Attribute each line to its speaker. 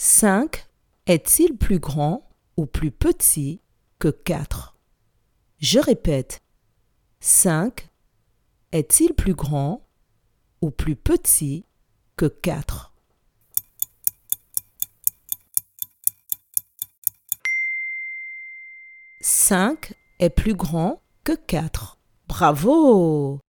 Speaker 1: 5 est-il plus grand ou plus petit que 4 Je répète. 5 est-il plus grand ou plus petit que 4 5 est plus grand que 4. Bravo